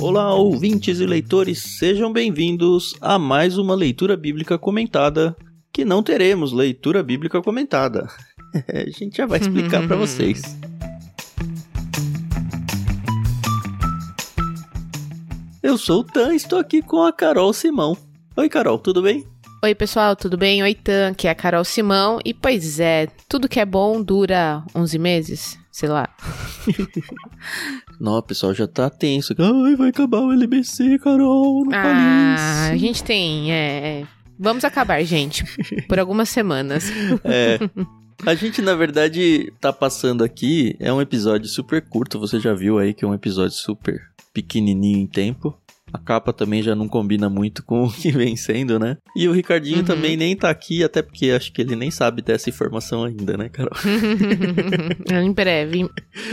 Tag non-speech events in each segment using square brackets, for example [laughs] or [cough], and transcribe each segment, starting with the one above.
Olá, ouvintes e leitores, sejam bem-vindos a mais uma leitura bíblica comentada, que não teremos leitura bíblica comentada. [laughs] a gente já vai explicar para vocês. Eu sou o Tan, estou aqui com a Carol Simão. Oi, Carol, tudo bem? Oi, pessoal, tudo bem? Oi, Tan, que é a Carol Simão. E pois é, tudo que é bom dura 11 meses, sei lá. [laughs] Não, o pessoal já tá tenso. Ai, vai acabar o LBC, Carol, não Ah, a gente tem, é, é... Vamos acabar, gente, por algumas semanas. [laughs] É. A gente, na verdade, tá passando aqui. É um episódio super curto. Você já viu aí que é um episódio super pequenininho em tempo. A capa também já não combina muito com o que vem sendo, né? E o Ricardinho uhum. também nem tá aqui, até porque acho que ele nem sabe dessa informação ainda, né, Carol? [laughs] em breve.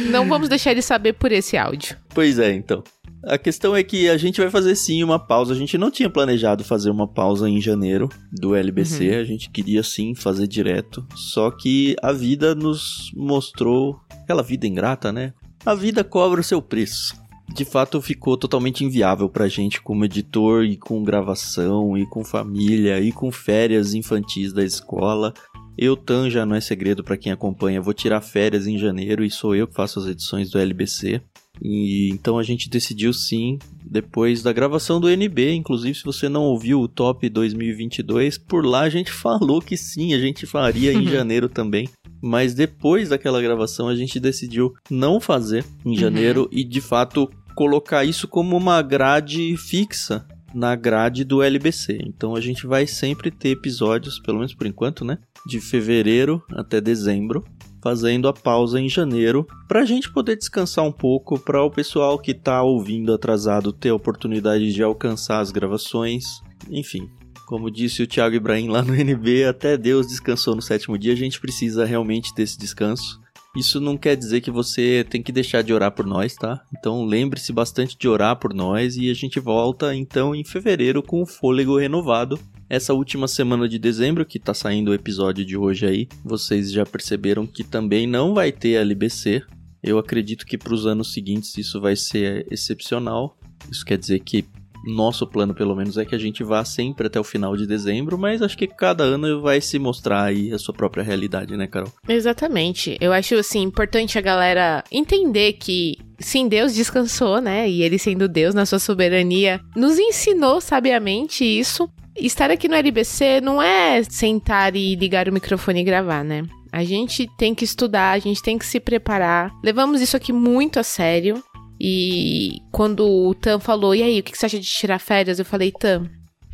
Não vamos deixar ele saber por esse áudio. Pois é, então. A questão é que a gente vai fazer sim uma pausa. A gente não tinha planejado fazer uma pausa em janeiro do LBC. Uhum. A gente queria sim fazer direto. Só que a vida nos mostrou aquela vida ingrata, né? A vida cobra o seu preço de fato ficou totalmente inviável pra gente como editor e com gravação e com família e com férias infantis da escola. Eu, Tan, já não é segredo para quem acompanha, vou tirar férias em janeiro e sou eu que faço as edições do LBC. E então a gente decidiu sim, depois da gravação do NB, inclusive se você não ouviu o Top 2022, por lá a gente [laughs] falou que sim, a gente faria em [laughs] janeiro também. Mas depois daquela gravação a gente decidiu não fazer em janeiro uhum. e de fato colocar isso como uma grade fixa na grade do LBC. Então a gente vai sempre ter episódios, pelo menos por enquanto, né? De fevereiro até dezembro, fazendo a pausa em janeiro, para a gente poder descansar um pouco, para o pessoal que está ouvindo atrasado ter a oportunidade de alcançar as gravações. Enfim, como disse o Thiago Ibrahim lá no NB, até Deus descansou no sétimo dia, a gente precisa realmente desse descanso. Isso não quer dizer que você tem que deixar de orar por nós, tá? Então lembre-se bastante de orar por nós e a gente volta então em fevereiro com o fôlego renovado. Essa última semana de dezembro, que tá saindo o episódio de hoje aí, vocês já perceberam que também não vai ter LBC. Eu acredito que para os anos seguintes isso vai ser excepcional. Isso quer dizer que nosso plano, pelo menos, é que a gente vá sempre até o final de dezembro, mas acho que cada ano vai se mostrar aí a sua própria realidade, né, Carol? Exatamente. Eu acho, assim, importante a galera entender que sim, Deus descansou, né? E ele sendo Deus na sua soberania, nos ensinou sabiamente isso. Estar aqui no LBC não é sentar e ligar o microfone e gravar, né? A gente tem que estudar, a gente tem que se preparar. Levamos isso aqui muito a sério. E quando o Tam falou, e aí, o que você acha de tirar férias? Eu falei, Tam,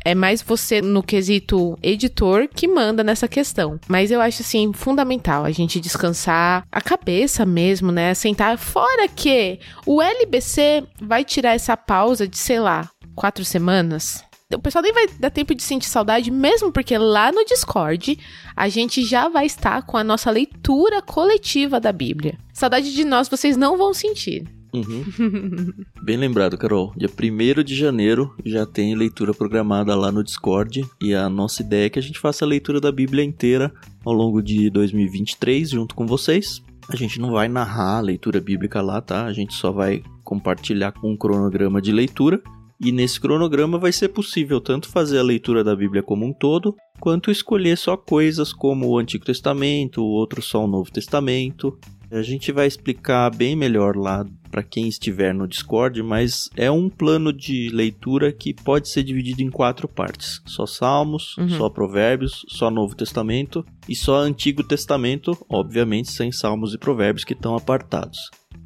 é mais você no quesito editor que manda nessa questão. Mas eu acho assim fundamental a gente descansar a cabeça mesmo, né? Sentar fora que o LBC vai tirar essa pausa de, sei lá, quatro semanas. O pessoal nem vai dar tempo de sentir saudade, mesmo porque lá no Discord a gente já vai estar com a nossa leitura coletiva da Bíblia. Saudade de nós vocês não vão sentir. Uhum. [laughs] Bem lembrado, Carol. Dia 1 de janeiro já tem leitura programada lá no Discord. E a nossa ideia é que a gente faça a leitura da Bíblia inteira ao longo de 2023 junto com vocês. A gente não vai narrar a leitura bíblica lá, tá? A gente só vai compartilhar com um cronograma de leitura. E nesse cronograma vai ser possível tanto fazer a leitura da Bíblia como um todo, quanto escolher só coisas como o Antigo Testamento, outro só o Novo Testamento. A gente vai explicar bem melhor lá para quem estiver no Discord, mas é um plano de leitura que pode ser dividido em quatro partes: só Salmos, uhum. só Provérbios, só Novo Testamento e só Antigo Testamento, obviamente sem Salmos e Provérbios que estão apartados.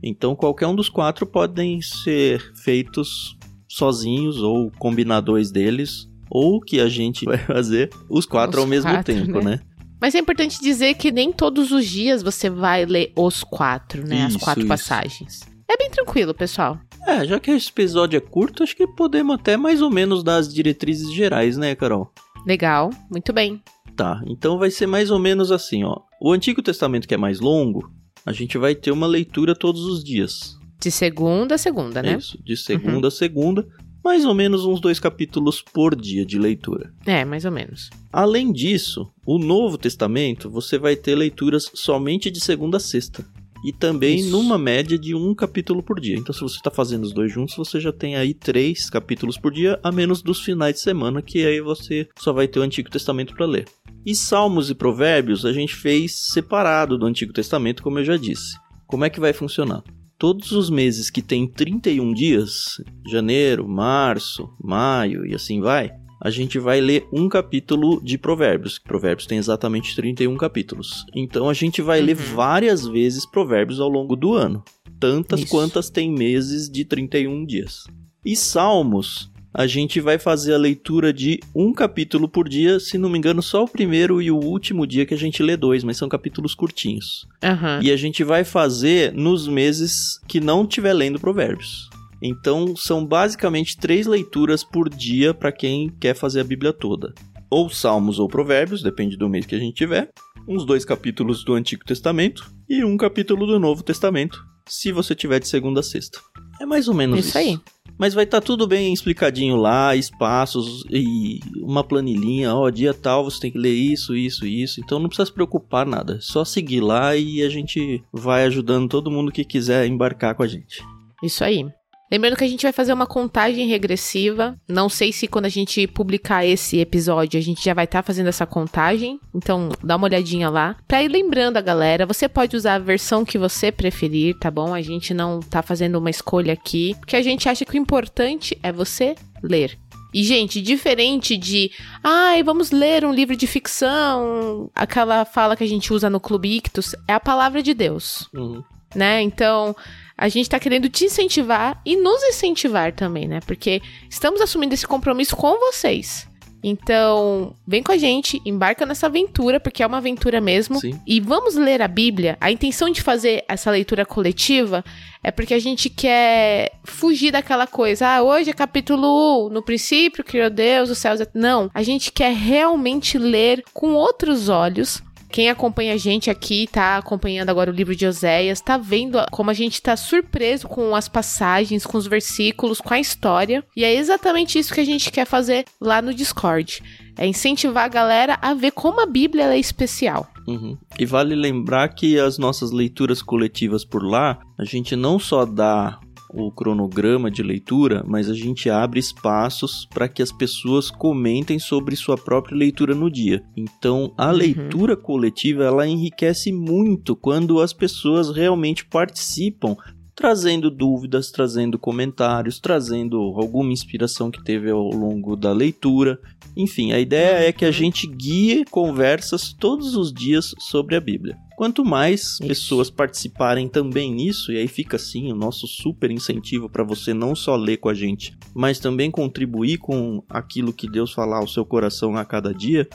Então, qualquer um dos quatro podem ser feitos sozinhos ou combinadores deles, ou que a gente [laughs] vai fazer os quatro os ao mesmo quatro, tempo, né? né? Mas é importante dizer que nem todos os dias você vai ler os quatro, né? Isso, As quatro isso. passagens. É bem tranquilo, pessoal. É, já que esse episódio é curto, acho que podemos até mais ou menos dar as diretrizes gerais, né, Carol? Legal, muito bem. Tá, então vai ser mais ou menos assim, ó. O Antigo Testamento, que é mais longo, a gente vai ter uma leitura todos os dias. De segunda a segunda, né? Isso, de segunda uhum. a segunda. Mais ou menos uns dois capítulos por dia de leitura. É, mais ou menos. Além disso, o Novo Testamento você vai ter leituras somente de segunda a sexta. e também Isso. numa média de um capítulo por dia. Então, se você está fazendo os dois juntos, você já tem aí três capítulos por dia, a menos dos finais de semana, que aí você só vai ter o Antigo Testamento para ler. E Salmos e Provérbios a gente fez separado do Antigo Testamento, como eu já disse. Como é que vai funcionar? Todos os meses que tem 31 dias, janeiro, março, maio e assim vai, a gente vai ler um capítulo de Provérbios. Provérbios tem exatamente 31 capítulos. Então a gente vai ler Uhum. várias vezes Provérbios ao longo do ano, tantas Isso. quantas tem meses de 31 dias. E Salmos, a gente vai fazer a leitura de um capítulo por dia, se não me engano, só o primeiro e o último dia que a gente lê dois, mas são capítulos curtinhos. Aham. E a gente vai fazer nos meses que não estiver lendo Provérbios. Então, são basicamente três leituras por dia para quem quer fazer a Bíblia toda. Ou Salmos ou Provérbios, depende do mês que a gente tiver. Uns dois capítulos do Antigo Testamento e um capítulo do Novo Testamento, se você tiver de segunda a sexta. É mais ou menos isso. Isso aí. Mas vai estar tudo bem explicadinho lá, espaços e uma planilhinha, ó, dia tal você tem que ler isso, isso, isso. Então não precisa se preocupar nada, é só seguir lá e a gente vai ajudando todo mundo que quiser embarcar com a gente. Isso aí. Lembrando que a gente vai fazer uma contagem regressiva. Não sei se quando a gente publicar esse episódio a gente já vai estar fazendo essa contagem. Então dá uma olhadinha lá. Pra ir lembrando a galera, você pode usar a versão que você preferir, tá bom? A gente não tá fazendo uma escolha aqui. Porque a gente acha que o importante é você ler. E, gente, diferente de, ai, vamos ler um livro de ficção, aquela fala que a gente usa no Clube Ictus, é a palavra de Deus Uhum. né? Então, a gente tá querendo te incentivar e nos incentivar também, né? Porque estamos assumindo esse compromisso com vocês. Então, vem com a gente, embarca nessa aventura, porque é uma aventura mesmo. Sim. E vamos ler a Bíblia. A intenção de fazer essa leitura coletiva é porque a gente quer fugir daquela coisa. Ah, hoje é capítulo 1, no princípio criou Deus, os céus. Não, a gente quer realmente ler com outros olhos. Quem acompanha a gente aqui, tá acompanhando agora o livro de Oséias, tá vendo como a gente tá surpreso com as passagens, com os versículos, com a história. E é exatamente isso que a gente quer fazer lá no Discord. É incentivar a galera a ver como a Bíblia é especial. Uhum. E vale lembrar que as nossas leituras coletivas por lá, a gente não só dá o cronograma de leitura, mas a gente abre espaços para que as pessoas comentem sobre sua própria leitura no dia. Então, a Uhum. leitura coletiva ela enriquece muito quando as pessoas realmente participam, trazendo dúvidas, trazendo comentários, trazendo alguma inspiração que teve ao longo da leitura. Enfim, a ideia é que a Uhum. gente guie conversas todos os dias sobre a Bíblia. Quanto mais pessoas participarem também nisso, e aí fica assim o nosso super incentivo para você não só ler com a gente, mas também contribuir com aquilo que Deus falar ao seu coração a cada dia,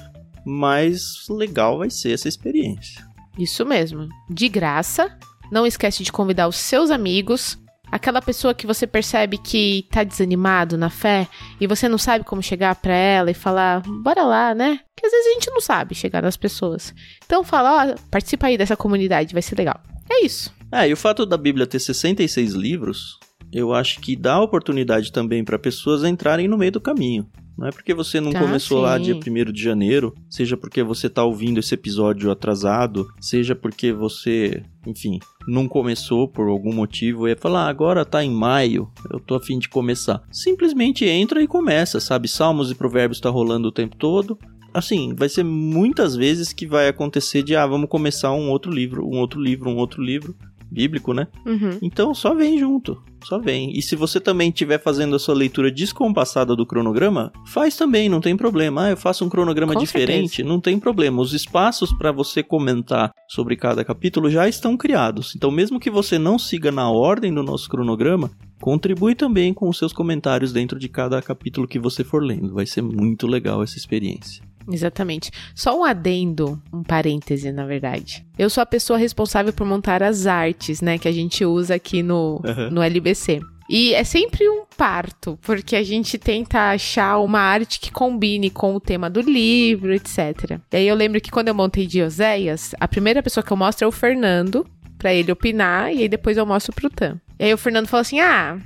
mais legal vai ser essa experiência. Isso mesmo. De graça. Não esquece de convidar os seus amigos. Aquela pessoa que você percebe que tá desanimado na fé e você não sabe como chegar pra ela e falar, bora lá, né? Porque às vezes a gente não sabe chegar nas pessoas. Então fala, ó, participa aí dessa comunidade, vai ser legal. É isso. É, e o fato da Bíblia ter 66 livros, eu acho que dá oportunidade também para pessoas entrarem no meio do caminho. Não é porque você não Ah, começou lá sim. dia 1 de janeiro, seja porque você tá ouvindo esse episódio atrasado, seja porque você, enfim, não começou por algum motivo e falar, ah, agora tá em maio, eu tô a fim de começar. Simplesmente entra e começa, sabe? Salmos e provérbios tá rolando o tempo todo. Assim, vai ser muitas vezes que vai acontecer de, ah, vamos começar um outro livro, um outro livro, um outro livro bíblico, né? Uhum. Então só vem junto, só vem. E se você também estiver fazendo a sua leitura descompassada do cronograma, faz também, não tem problema. Ah, eu faço um cronograma Com diferente, não tem problema. Os espaços para você comentar sobre cada capítulo já estão criados. Então, mesmo que você não siga na ordem do nosso cronograma, contribui também com os seus comentários dentro de cada capítulo que você for lendo. Vai ser muito legal essa experiência. Exatamente. Só um adendo, um parêntese, na verdade. Eu sou a pessoa responsável por montar as artes, né, que a gente usa aqui no, Uhum. no LBC. E é sempre um parto, porque a gente tenta achar uma arte que combine com o tema do livro, etc. E aí eu lembro que quando eu montei de Oséias, a primeira pessoa que eu mostro é o Fernando, pra ele opinar, e aí depois eu mostro pro Tam. E aí o Fernando falou assim: ah.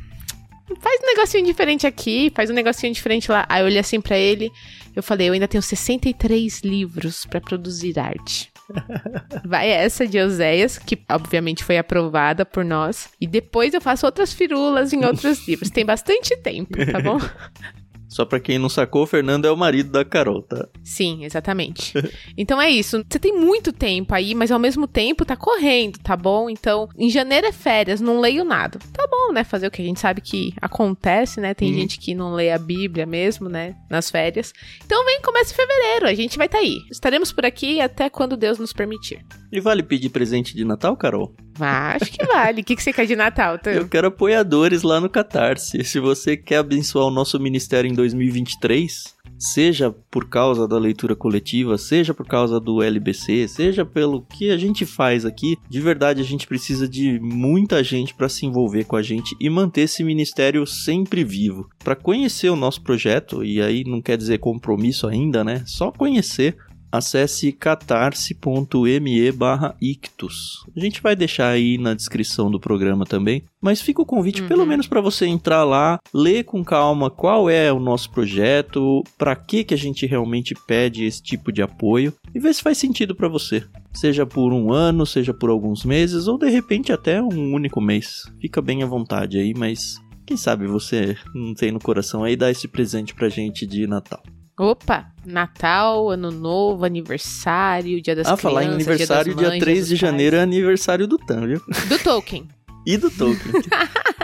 Faz um negocinho diferente aqui, faz um negocinho diferente lá. Aí eu olhei assim pra ele, eu falei, eu ainda tenho 63 livros pra produzir arte. [laughs] Vai essa de Oséias, que obviamente foi aprovada por nós. E depois eu faço outras firulas em outros [laughs] livros. Tem bastante tempo, tá bom? [laughs] Só pra quem não sacou, o Fernando é o marido da Carol, tá? Sim, exatamente. [laughs] então é isso. Você tem muito tempo aí, mas ao mesmo tempo tá correndo, tá bom? Então, em janeiro é férias, não leio nada. Tá bom, né? Fazer o que a gente sabe que acontece, né? Tem uhum. gente que não lê a Bíblia mesmo, né? Nas férias. Então vem, começa em fevereiro. A gente vai estar tá aí. Estaremos por aqui até quando Deus nos permitir. E vale pedir presente de Natal, Carol? Acho que vale. O que, que você quer de Natal, Tam? Eu quero apoiadores lá no Catarse. Se você quer abençoar o nosso ministério em 2023, seja por causa da leitura coletiva, seja por causa do LBC, seja pelo que a gente faz aqui, de verdade a gente precisa de muita gente para se envolver com a gente e manter esse ministério sempre vivo. Para conhecer o nosso projeto, e aí não quer dizer compromisso ainda, né? Só conhecer acesse catarse.me barra ictus. A gente vai deixar aí na descrição do programa também, mas fica o convite uhum. pelo menos para você entrar lá, ler com calma qual é o nosso projeto, para que que a gente realmente pede esse tipo de apoio e ver se faz sentido para você. Seja por um ano, seja por alguns meses ou de repente até um único mês. Fica bem à vontade aí, mas quem sabe você não tem no coração aí dar esse presente pra gente de Natal. Opa, Natal, Ano Novo, aniversário, Dia das ah, Crianças. Ah, falar em aniversário, dia, dia 3 de janeiro é aniversário do Tan, viu? Do Tolkien. e do Tolkien,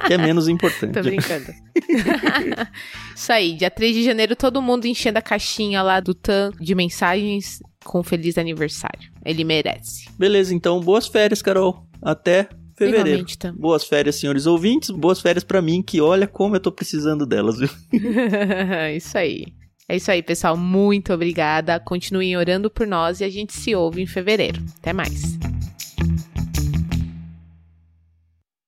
que é menos importante. Tô brincando. [laughs] Isso aí, dia 3 de janeiro, todo mundo enchendo a caixinha lá do Tan de mensagens com feliz aniversário. Ele merece. Beleza, então, boas férias, Carol. Até fevereiro. Boas férias, senhores ouvintes. Boas férias para mim, que olha como eu tô precisando delas, viu? [laughs] Isso aí. É isso aí, pessoal. Muito obrigada. Continuem orando por nós e a gente se ouve em fevereiro. Até mais.